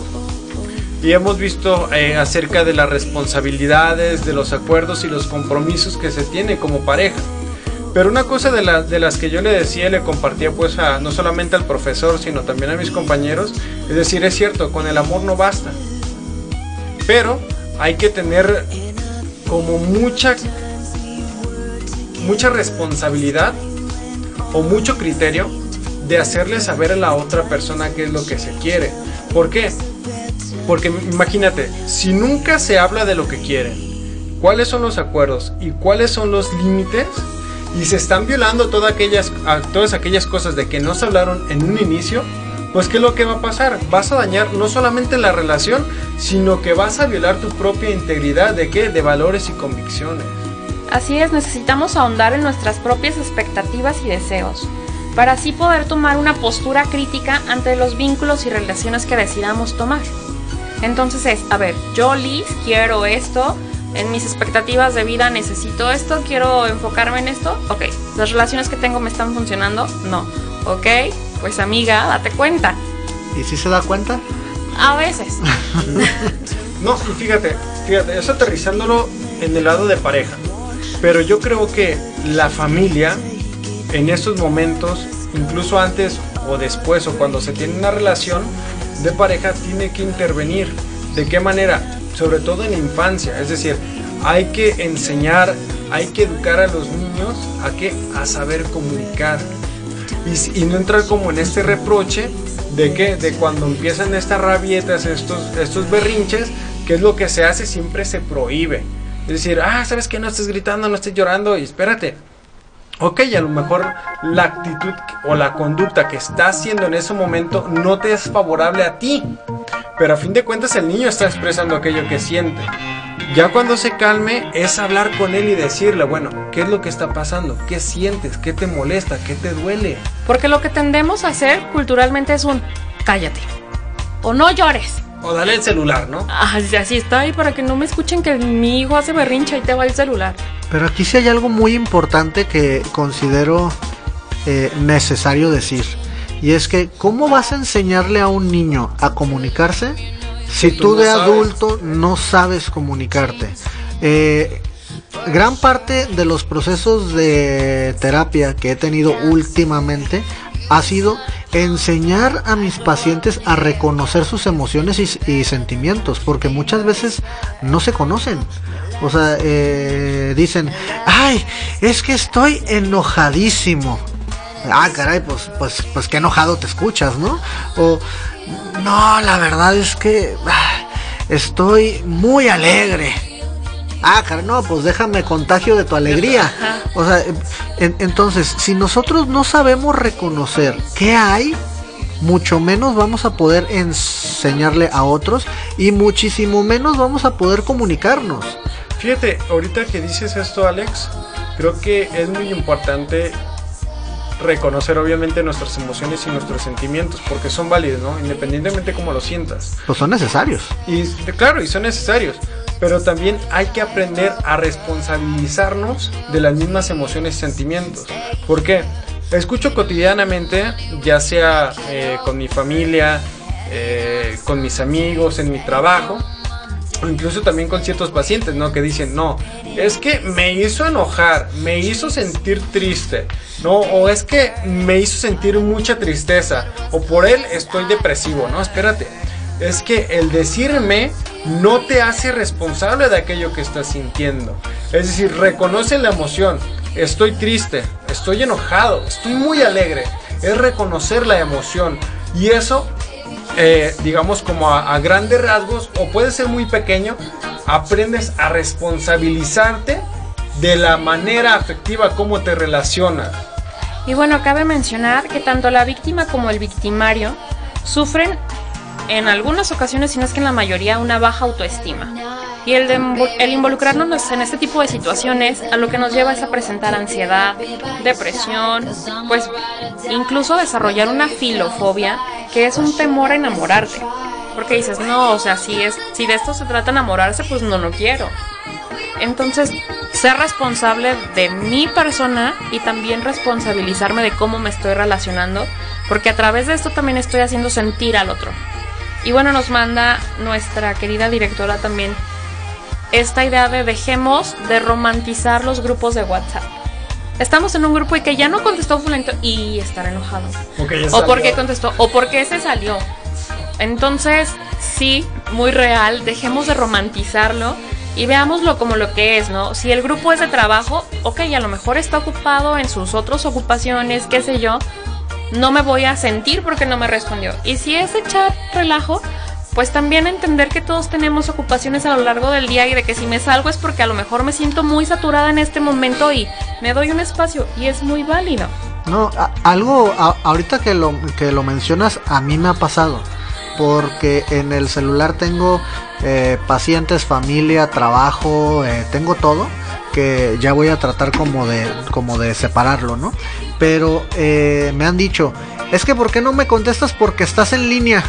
Y hemos visto eh, acerca de las responsabilidades, de los acuerdos y los compromisos que se tiene como pareja. Pero una cosa de, la- de las que yo le decía y le compartía pues a, no solamente al profesor, sino también a mis compañeros, es decir, es cierto, con el amor no basta. Pero hay que tener como mucha mucha responsabilidad o mucho criterio de hacerle saber a la otra persona qué es lo que se quiere. ¿Por qué? Porque imagínate, si nunca se habla de lo que quieren, cuáles son los acuerdos y cuáles son los límites, y se están violando todas aquellas, todas aquellas cosas de que no se hablaron en un inicio, pues ¿qué es lo que va a pasar? Vas a dañar no solamente la relación, sino que vas a violar tu propia integridad de qué? De valores y convicciones. Así es, necesitamos ahondar en nuestras propias expectativas y deseos. Para así poder tomar una postura crítica ante los vínculos y relaciones que decidamos tomar. Entonces es, a ver, yo Liz quiero esto, en mis expectativas de vida necesito esto, quiero enfocarme en esto, ok, las relaciones que tengo me están funcionando, no, ok, pues amiga, date cuenta, ¿Y si se da cuenta? a veces. No, y fíjate, fíjate, eso aterrizándolo en el lado de pareja. Pero yo creo que la familia, en estos momentos, incluso antes o después, o cuando se tiene una relación de pareja, tiene que intervenir. ¿De qué manera? Sobre todo en la infancia. Es decir, hay que enseñar, hay que educar a los niños a que a saber comunicar. Y, no entrar como en este reproche de que de cuando empiezan estas rabietas, estos, estos berrinches, que es lo que se hace, siempre se prohíbe. Es decir, ah, ¿sabes qué? No estés gritando, no estés llorando y espérate. Ok, a lo mejor la actitud o la conducta que está haciendo en ese momento no te es favorable a ti. Pero a fin de cuentas el niño está expresando aquello que siente. Ya cuando se calme es hablar con él y decirle, bueno, ¿qué es lo que está pasando? ¿Qué sientes? ¿Qué te molesta? ¿Qué te duele? Porque lo que tendemos a hacer culturalmente es un cállate o no llores. O dale el celular, ¿no? Ah, así está ahí para que no me escuchen que mi hijo hace berrincha y te va el celular. Pero aquí sí hay algo muy importante que considero eh, necesario decir. Y es que, ¿cómo vas a enseñarle a un niño a comunicarse si Si tú tú no de sabes? adulto no sabes comunicarte? Eh, gran parte de los procesos de terapia que he tenido últimamente ha sido enseñar a mis pacientes a reconocer sus emociones y, sentimientos, porque muchas veces no se conocen. O sea, eh, dicen, ay, es que estoy enojadísimo. Ah, caray, pues, pues, pues qué enojado te escuchas, ¿no? O, no, la verdad es que ah, estoy muy alegre. Ah, caray, no, pues déjame contagio de tu alegría. O sea, en- entonces, si nosotros no sabemos reconocer qué hay, mucho menos vamos a poder enseñarle a otros y muchísimo menos vamos a poder comunicarnos. Fíjate, ahorita que dices esto, Alex, creo que es muy importante reconocer obviamente nuestras emociones y nuestros sentimientos porque son válidos, ¿no? Independientemente cómo lo sientas. Pues son necesarios. Y de- claro, y son necesarios, pero también hay que aprender a responsabilizarnos de las mismas emociones y sentimientos. ¿Por qué? Escucho cotidianamente, ya sea eh, con mi familia, eh, con mis amigos, en mi trabajo, incluso también con ciertos pacientes, ¿no? Que dicen, no, es que me hizo enojar, me hizo sentir triste, ¿no? O es que me hizo sentir mucha tristeza, o por él estoy depresivo, ¿no? Espérate, es que el decirme no te hace responsable de aquello que estás sintiendo. Es decir, reconoce la emoción, estoy triste, estoy enojado, estoy muy alegre, es reconocer la emoción. Y eso eh, digamos como a, a grandes rasgos o puede ser muy pequeño, aprendes a responsabilizarte de la manera afectiva como te relacionas. Y bueno, cabe mencionar que tanto la víctima como el victimario sufren en algunas ocasiones, si no es que en la mayoría, una baja autoestima. Y el, de el involucrarnos en este tipo de situaciones a lo que nos lleva es a presentar ansiedad, depresión, pues incluso desarrollar una filofobia, que es un temor a enamorarte. Porque dices, no, o sea, si, es, si de esto se trata enamorarse, pues no, no quiero. Entonces, ser responsable de mi persona y también responsabilizarme de cómo me estoy relacionando, porque a través de esto también estoy haciendo sentir al otro. Y bueno, nos manda nuestra querida directora también esta idea de dejemos de romantizar los grupos de WhatsApp. Estamos en un grupo y que ya no contestó fulanito y estar enojado. Ya O porque contestó, o porque se salió. Entonces, sí, muy real, dejemos de romantizarlo y veámoslo como lo que es, ¿no? Si el grupo es de trabajo, ok, a lo mejor está ocupado en sus otras ocupaciones, qué sé yo, no me voy a sentir porque no me respondió. Y si es de chat relajo, pues también entender que todos tenemos ocupaciones a lo largo del día y de que si me salgo es porque a lo mejor me siento muy saturada en este momento y me doy un espacio y es muy válido. No, algo ahorita que lo, que lo mencionas a mí me ha pasado. Porque en el celular tengo eh, pacientes, familia, trabajo, eh, tengo todo que ya voy a tratar como de como de separarlo, ¿no? Pero eh, me han dicho, es que ¿por qué no me contestas porque estás en línea?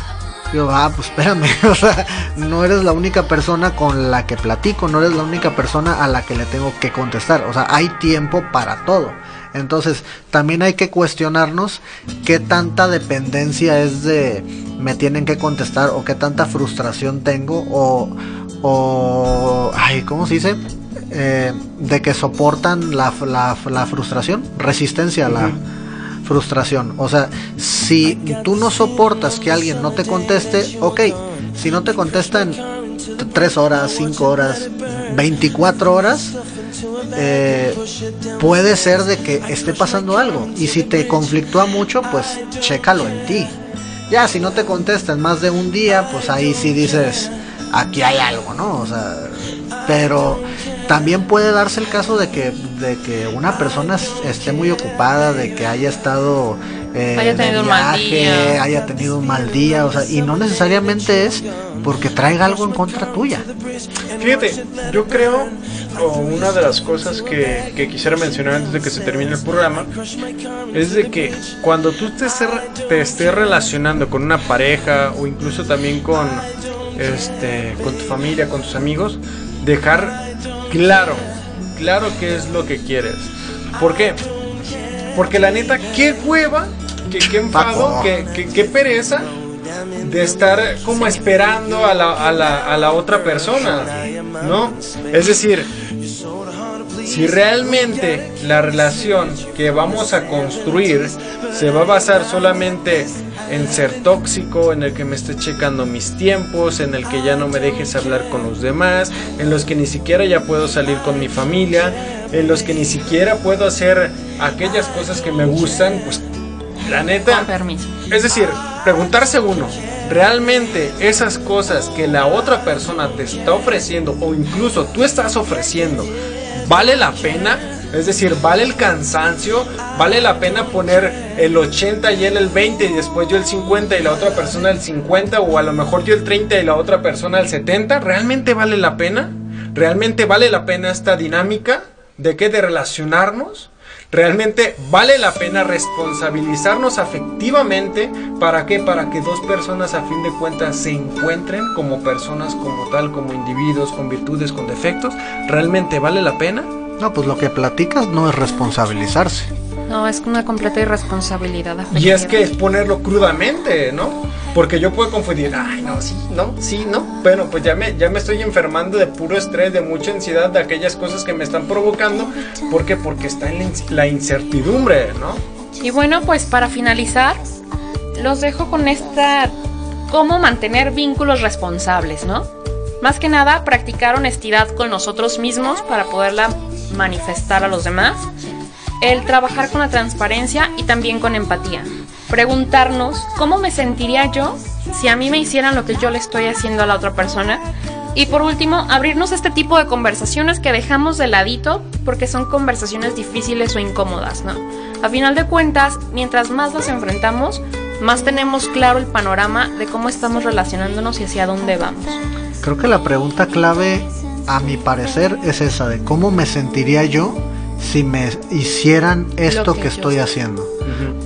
Yo, ah, pues espérame, o sea, no eres la única persona con la que platico, no eres la única persona a la que le tengo que contestar, o sea, hay tiempo para todo. Entonces, también hay que cuestionarnos qué tanta dependencia es de me tienen que contestar o qué tanta frustración tengo o, o ay, ¿cómo se dice? Eh, de que soportan la, la, la frustración, resistencia a la frustración. O sea, si tú no soportas que alguien no te conteste, ok, si no te contestan 3 horas, 5 horas, 24 horas, eh, puede ser de que esté pasando algo. Y si te conflictúa mucho, pues chécalo en ti. Ya, si no te contestan más de un día, pues ahí sí dices, aquí hay algo, ¿no? O sea, pero también puede darse el caso de que, de que una persona es- esté muy ocupada, de que haya estado eh, Haya tenido un mal día. haya tenido un mal día, o sea, y no necesariamente es porque traiga algo en contra tuya. Fíjate, yo creo, o una de las cosas que, que quisiera mencionar antes de que se termine el programa, es de que cuando tú te, estés- te estés relacionando con una pareja o incluso también con, este, con tu familia, con tus amigos, dejar claro, claro qué es lo que quieres. ¿Por qué? Porque la neta, qué hueva, que, qué enfado, qué- qué pereza de estar como esperando a la, a la, a la otra persona, ¿no? Es decir, si realmente la relación que vamos a construir se va a basar solamente en ser tóxico, en el que me esté checando mis tiempos, en el que ya no me dejes hablar con los demás, en los que ni siquiera ya puedo salir con mi familia, en los que ni siquiera puedo hacer aquellas cosas que me gustan, pues la neta, Con permiso. es decir, preguntarse uno, ¿realmente esas cosas que la otra persona te está ofreciendo o incluso tú estás ofreciendo, vale la pena? Es decir, ¿vale el cansancio? ¿Vale la pena poner el 80 y él el 20 y después yo el 50 y la otra persona el 50 o a lo mejor yo el 30 y la otra persona el 70? ¿Realmente vale la pena? ¿Realmente vale la pena esta dinámica? ¿De qué? ¿De relacionarnos? ¿Realmente vale la pena responsabilizarnos afectivamente? ¿Para qué? Para que dos personas a fin de cuentas se encuentren como personas, como tal, como individuos, con virtudes, con defectos. ¿Realmente vale la pena? No, pues lo que platicas no es responsabilizarse. No, es una completa irresponsabilidad. Y es que es ponerlo crudamente, ¿no? Porque yo puedo confundir, ay, no, sí, no, sí, no. Bueno, pues ya me, ya me estoy enfermando de puro estrés, de mucha ansiedad, de aquellas cosas que me están provocando. ¿Por qué? Porque está en la incertidumbre, ¿no? Y bueno, pues para finalizar, los dejo con esta cómo mantener vínculos responsables, ¿no? Más que nada, practicar honestidad con nosotros mismos para poderla manifestar a los demás. El trabajar con la transparencia y también con empatía. Preguntarnos cómo me sentiría yo si a mí me hicieran lo que yo le estoy haciendo a la otra persona. Y por último, abrirnos este tipo de conversaciones que dejamos de ladito porque son conversaciones difíciles o incómodas, ¿no? A final de cuentas, mientras más las enfrentamos, más tenemos claro el panorama de cómo estamos relacionándonos y hacia dónde vamos. Creo que la pregunta clave, a mi parecer, es esa de cómo me sentiría yo si me hicieran esto que que, yo estoy haciendo.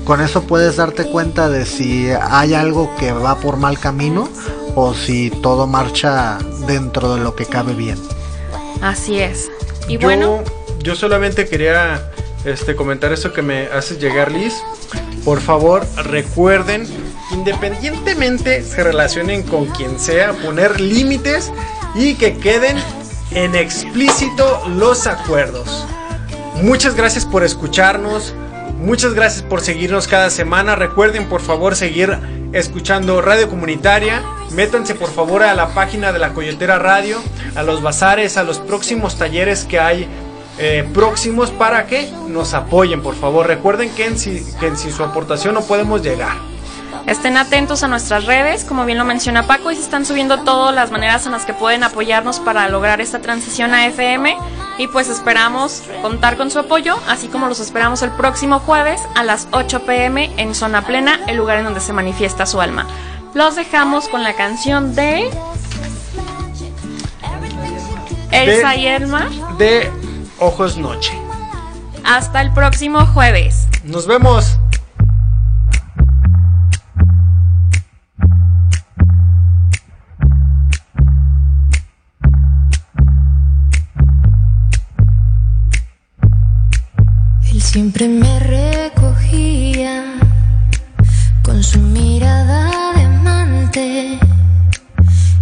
Con eso puedes darte cuenta de si hay algo que va por mal camino o si todo marcha dentro de lo que cabe bien. Así es. Y yo, bueno, yo solamente quería este, comentar eso que me haces llegar, Liz. Por favor, recuerden, independientemente se relacionen con quien sea, poner límites y que queden en explícito los acuerdos. Muchas gracias por escucharnos. Muchas gracias por seguirnos cada semana. Recuerden por favor seguir escuchando Radio Comunitaria. Métanse por favor a la página de la Coyotera Radio, a los bazares, a los próximos talleres que hay eh, próximos para que nos apoyen por favor. Recuerden que en, si- que su aportación no podemos llegar. Estén atentos a nuestras redes, como bien lo menciona Paco, y se están subiendo todas las maneras en las que pueden apoyarnos para lograr esta transición a FM. Y pues esperamos contar con su apoyo, así como los esperamos el próximo jueves a las 8 pm en Zona Plena, el lugar en donde se manifiesta su alma. Los dejamos con la canción de. Elsa y Elmar. De Ojos Noche. Hasta el próximo jueves. Nos vemos. Siempre me recogía con su mirada de amante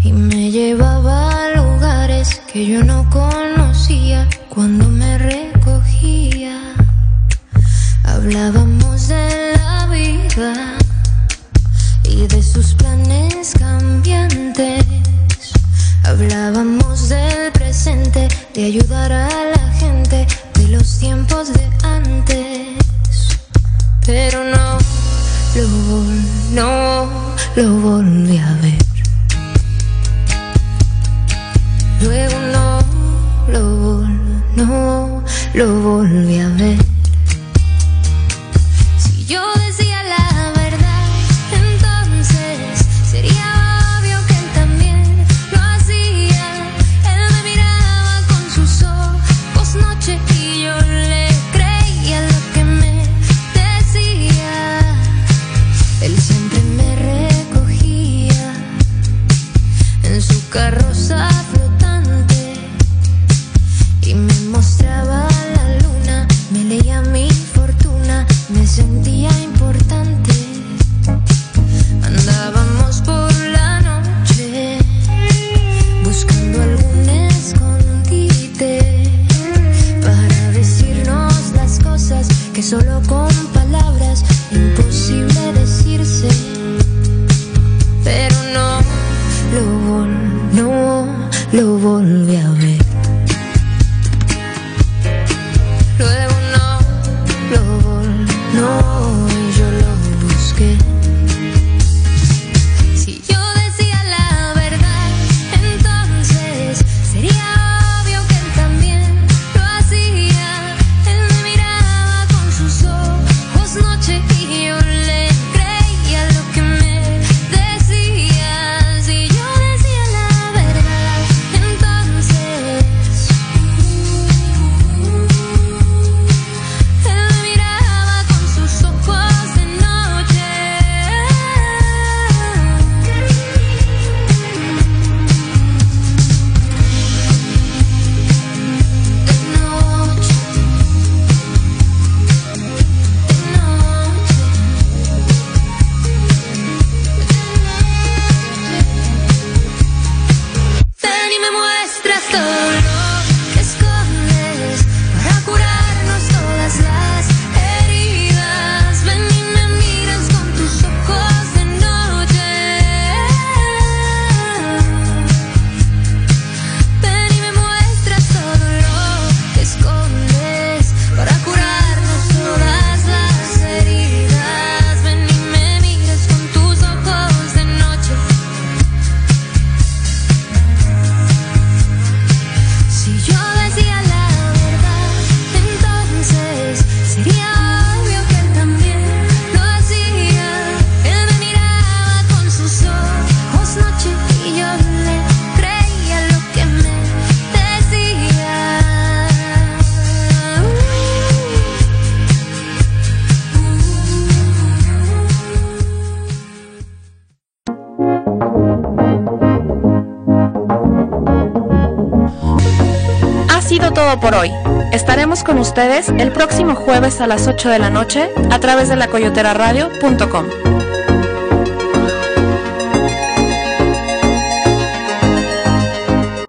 y me llevaba a lugares que yo no conocía cuando me recogía. con ustedes el próximo jueves a las 8 de la noche a través de lacoyoteraradio.com.